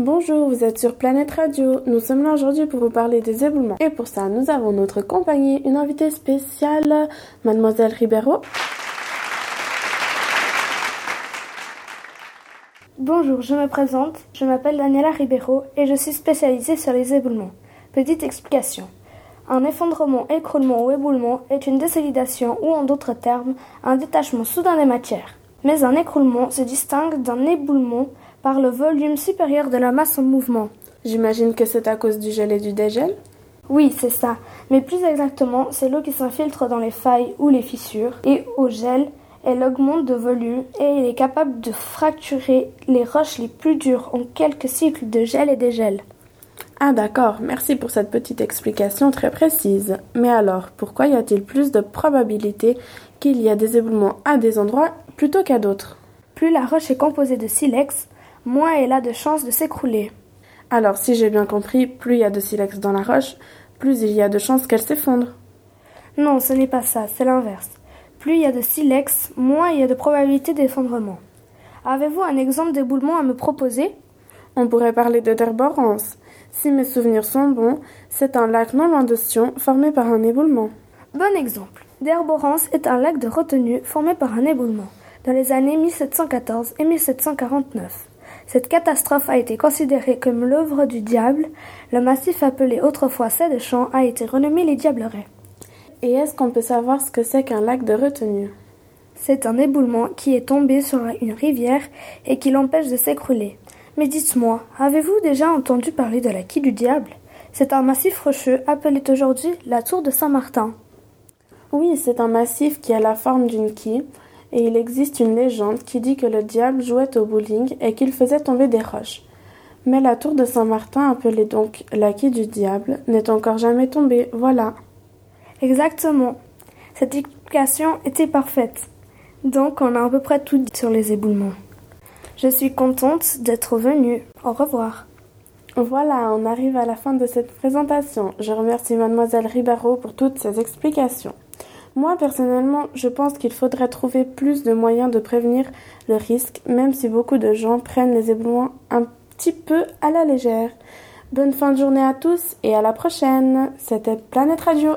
Bonjour, vous êtes sur Planète Radio. Nous sommes là aujourd'hui pour vous parler des éboulements. Et pour ça, nous avons notre compagnie, une invitée spéciale, Mademoiselle Ribeiro. Bonjour, je me présente. Je m'appelle Daniela Ribeiro et je suis spécialisée sur les éboulements. Petite explication. Un effondrement, écroulement ou éboulement est une désolidation ou en d'autres termes, un détachement soudain des matières. Mais un écroulement se distingue d'un éboulement par le volume supérieur de la masse en mouvement. J'imagine que c'est à cause du gel et du dégel? Oui, c'est ça. Mais plus exactement, c'est l'eau qui s'infiltre dans les failles ou les fissures. Et au gel, elle augmente de volume et elle est capable de fracturer les roches les plus dures en quelques cycles de gel et dégel. Ah d'accord, merci pour cette petite explication très précise. Mais alors, pourquoi y a-t-il plus de probabilité qu'il y a des éboulements à des endroits plutôt qu'à d'autres? Plus la roche est composée de silex, moins elle a de chances de s'écrouler. Alors, si j'ai bien compris, plus il y a de silex dans la roche, plus il y a de chances qu'elle s'effondre. Non, ce n'est pas ça, c'est l'inverse. Plus il y a de silex, moins il y a de probabilité d'effondrement. Avez-vous un exemple d'éboulement à me proposer? On pourrait parler de Derborance. Si mes souvenirs sont bons, c'est un lac non loin de Sion formé par un éboulement. Bon exemple. Derborance est un lac de retenue formé par un éboulement dans les années 1714 et 1749. Cette catastrophe a été considérée comme l'œuvre du diable. Le massif appelé autrefois Sais de Champs a été renommé les Diablerets. Et est-ce qu'on peut savoir ce que c'est qu'un lac de retenue? C'est un éboulement qui est tombé sur une rivière et qui l'empêche de s'écrouler. Mais dites-moi, avez-vous déjà entendu parler de la quille du diable? C'est un massif rocheux appelé aujourd'hui la tour de Saint-Martin. Oui, c'est un massif qui a la forme d'une quille et il existe une légende qui dit que le diable jouait au bowling et qu'il faisait tomber des roches. Mais la tour de Saint-Martin, appelée donc la quille du diable, n'est encore jamais tombée, voilà. Exactement. Cette explication était parfaite. Donc on a à peu près tout dit sur les éboulements. Je suis contente d'être venue. Au revoir. Voilà, on arrive à la fin de cette présentation. Je remercie mademoiselle Ribeiro pour toutes ces explications. Moi, personnellement, je pense qu'il faudrait trouver plus de moyens de prévenir le risque, même si beaucoup de gens prennent les éboulements un petit peu à la légère. Bonne fin de journée à tous et à la prochaine. C'était Planète Radio.